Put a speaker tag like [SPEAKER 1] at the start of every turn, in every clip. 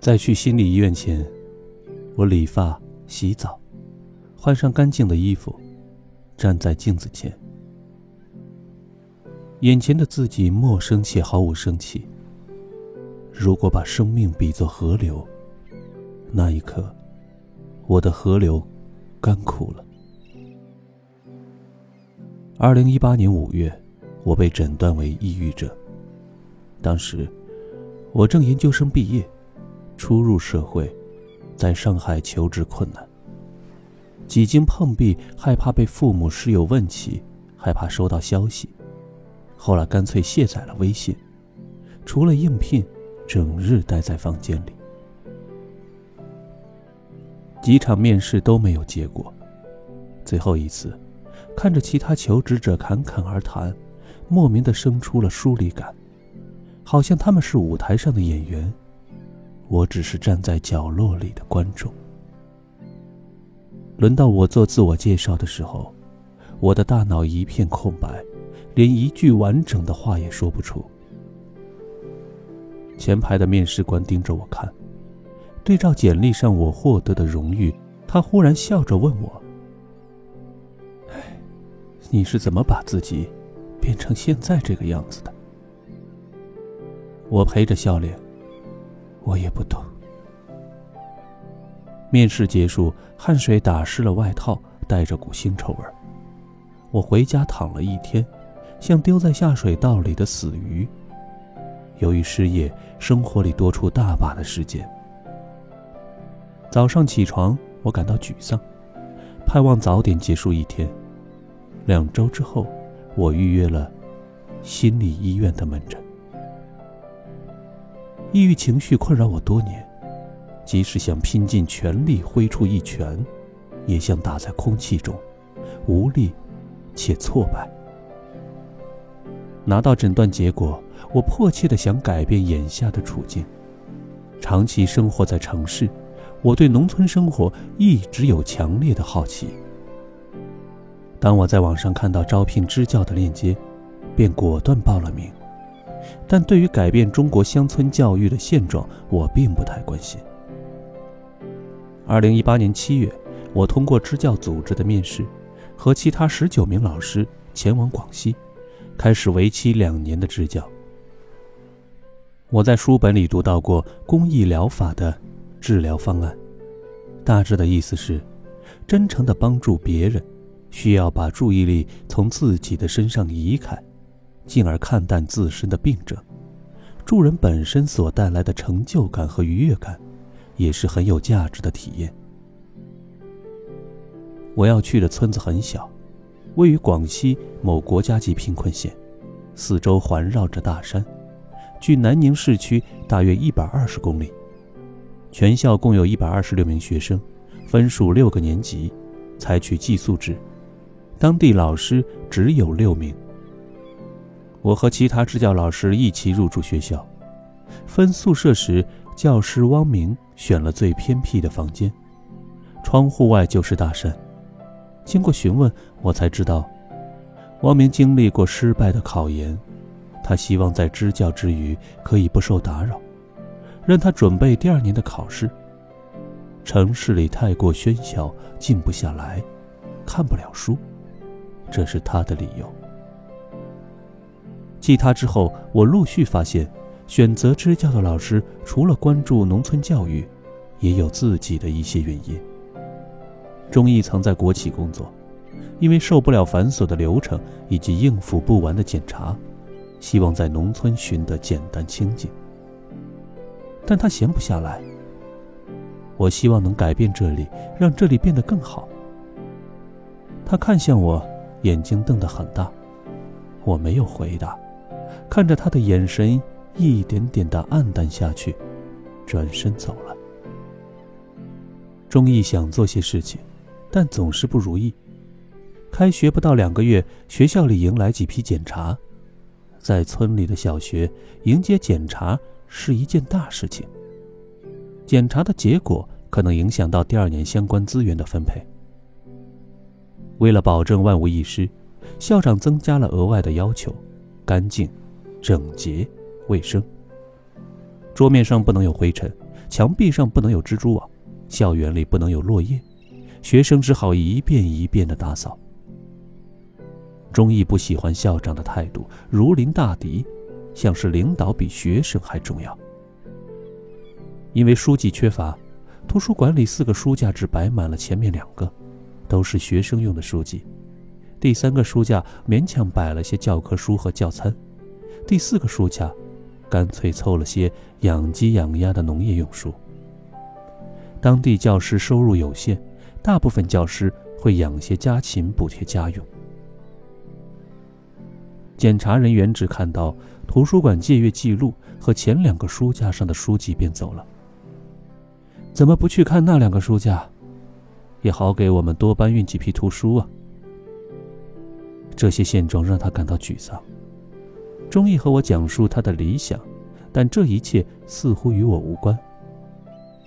[SPEAKER 1] 在去心理医院前，我理发、洗澡，换上干净的衣服，站在镜子前。眼前的自己陌生且毫无生气。如果把生命比作河流，那一刻，我的河流干枯了。二零一八年五月，我被诊断为抑郁症。当时，我正研究生毕业。初入社会，在上海求职困难。几经碰壁，害怕被父母室友问起，害怕收到消息，后来干脆卸载了微信，除了应聘，整日待在房间里。几场面试都没有结果，最后一次，看着其他求职者侃侃而谈，莫名的生出了疏离感，好像他们是舞台上的演员。我只是站在角落里的观众。轮到我做自我介绍的时候，我的大脑一片空白，连一句完整的话也说不出。前排的面试官盯着我看，对照简历上我获得的荣誉，他忽然笑着问我：“哎，你是怎么把自己变成现在这个样子的？”我陪着笑脸。我也不懂。面试结束，汗水打湿了外套，带着股腥臭味我回家躺了一天，像丢在下水道里的死鱼。由于失业，生活里多出大把的时间。早上起床，我感到沮丧，盼望早点结束一天。两周之后，我预约了心理医院的门诊。抑郁情绪困扰我多年，即使想拼尽全力挥出一拳，也像打在空气中，无力且挫败。拿到诊断结果，我迫切的想改变眼下的处境。长期生活在城市，我对农村生活一直有强烈的好奇。当我在网上看到招聘支教的链接，便果断报了名。但对于改变中国乡村教育的现状，我并不太关心。二零一八年七月，我通过支教组织的面试，和其他十九名老师前往广西，开始为期两年的支教。我在书本里读到过公益疗法的治疗方案，大致的意思是：真诚的帮助别人，需要把注意力从自己的身上移开。进而看淡自身的病症，助人本身所带来的成就感和愉悦感，也是很有价值的体验。我要去的村子很小，位于广西某国家级贫困县，四周环绕着大山，距南宁市区大约一百二十公里。全校共有一百二十六名学生，分属六个年级，采取寄宿制，当地老师只有六名。我和其他支教老师一起入住学校，分宿舍时，教师汪明选了最偏僻的房间，窗户外就是大山。经过询问，我才知道，汪明经历过失败的考研，他希望在支教之余可以不受打扰，让他准备第二年的考试。城市里太过喧嚣，静不下来，看不了书，这是他的理由。继他之后，我陆续发现，选择支教的老师除了关注农村教育，也有自己的一些原因。钟毅曾在国企工作，因为受不了繁琐的流程以及应付不完的检查，希望在农村寻得简单清静。但他闲不下来。我希望能改变这里，让这里变得更好。他看向我，眼睛瞪得很大，我没有回答。看着他的眼神一点点的暗淡下去，转身走了。钟毅想做些事情，但总是不如意。开学不到两个月，学校里迎来几批检查，在村里的小学迎接检查是一件大事情。检查的结果可能影响到第二年相关资源的分配。为了保证万无一失，校长增加了额外的要求：干净。整洁、卫生，桌面上不能有灰尘，墙壁上不能有蜘蛛网，校园里不能有落叶，学生只好一遍一遍的打扫。钟毅不喜欢校长的态度，如临大敌，像是领导比学生还重要。因为书籍缺乏，图书馆里四个书架只摆满了前面两个，都是学生用的书籍。第三个书架勉强摆了些教科书和教餐，第四个书架干脆凑了些养鸡养鸭的农业用书。当地教师收入有限，大部分教师会养些家禽补贴家用。检查人员只看到图书馆借阅记录和前两个书架上的书籍便走了。怎么不去看那两个书架，也好给我们多搬运几批图书啊？这些现状让他感到沮丧。钟意和我讲述他的理想，但这一切似乎与我无关。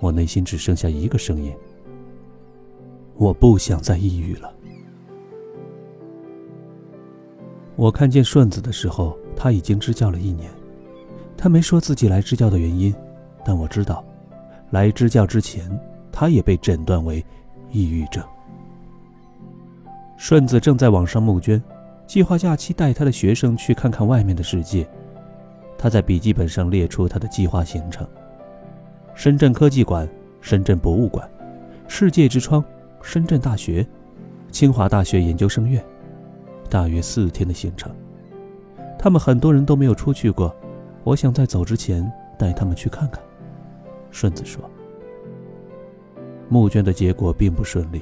[SPEAKER 1] 我内心只剩下一个声音：我不想再抑郁了。我看见顺子的时候，他已经支教了一年。他没说自己来支教的原因，但我知道，来支教之前，他也被诊断为抑郁症。顺子正在网上募捐，计划假期带他的学生去看看外面的世界。他在笔记本上列出他的计划行程：深圳科技馆、深圳博物馆、世界之窗、深圳大学、清华大学研究生院。大约四天的行程，他们很多人都没有出去过。我想在走之前带他们去看看。顺子说：“募捐的结果并不顺利，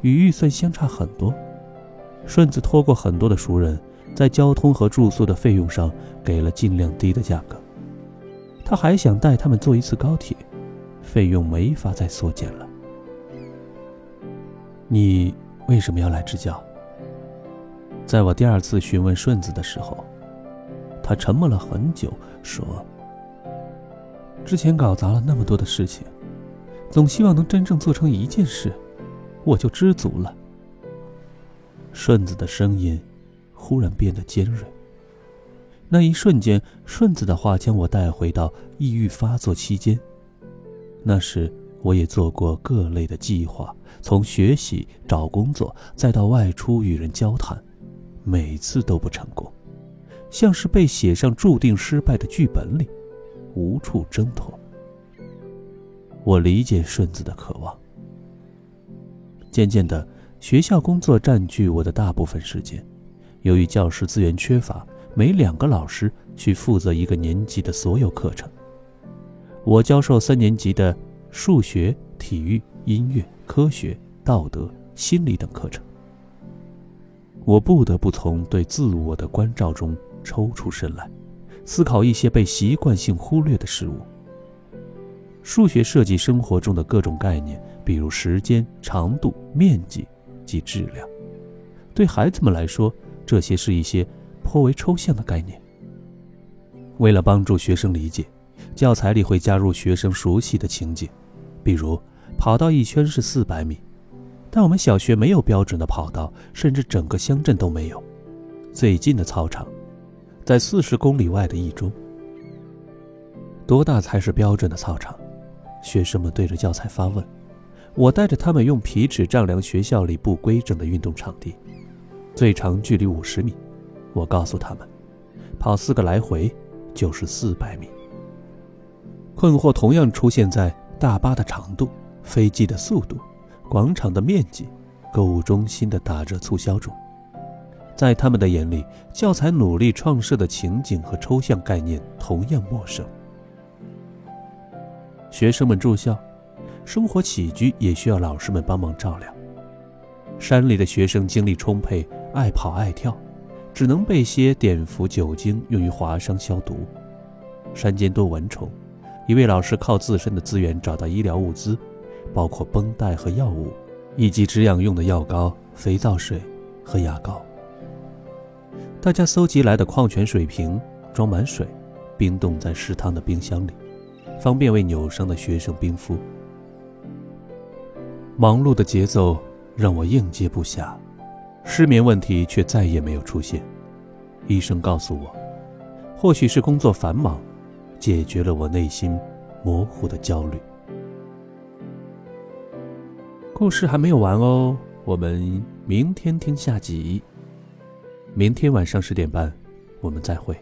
[SPEAKER 1] 与预算相差很多。顺子托过很多的熟人，在交通和住宿的费用上给了尽量低的价格。他还想带他们坐一次高铁，费用没法再缩减了。你为什么要来支教？”在我第二次询问顺子的时候，他沉默了很久，说：“之前搞砸了那么多的事情，总希望能真正做成一件事，我就知足了。”顺子的声音忽然变得尖锐。那一瞬间，顺子的话将我带回到抑郁发作期间。那时，我也做过各类的计划，从学习、找工作，再到外出与人交谈。每次都不成功，像是被写上注定失败的剧本里，无处挣脱。我理解顺子的渴望。渐渐的，学校工作占据我的大部分时间。由于教师资源缺乏，每两个老师去负责一个年级的所有课程。我教授三年级的数学、体育、音乐、科学、道德、心理等课程。我不得不从对自我的关照中抽出身来，思考一些被习惯性忽略的事物。数学涉及生活中的各种概念，比如时间、长度、面积及质量。对孩子们来说，这些是一些颇为抽象的概念。为了帮助学生理解，教材里会加入学生熟悉的情景，比如跑道一圈是四百米。但我们小学没有标准的跑道，甚至整个乡镇都没有。最近的操场，在四十公里外的一中。多大才是标准的操场？学生们对着教材发问。我带着他们用皮尺丈量学校里不规整的运动场地，最长距离五十米。我告诉他们，跑四个来回就是四百米。困惑同样出现在大巴的长度、飞机的速度。广场的面积，购物中心的打折促销中，在他们的眼里，教材努力创设的情景和抽象概念同样陌生。学生们住校，生活起居也需要老师们帮忙照料。山里的学生精力充沛，爱跑爱跳，只能备些碘伏酒精用于划伤消毒。山间多蚊虫，一位老师靠自身的资源找到医疗物资。包括绷带和药物，以及止痒用的药膏、肥皂水和牙膏。大家搜集来的矿泉水瓶装满水，冰冻在食堂的冰箱里，方便为扭伤的学生冰敷。忙碌的节奏让我应接不暇。失眠问题却再也没有出现。医生告诉我或许是工作繁忙解决了我内心模糊的焦虑。故事还没有完哦我们明天听下集。明天晚上十点半我们再会。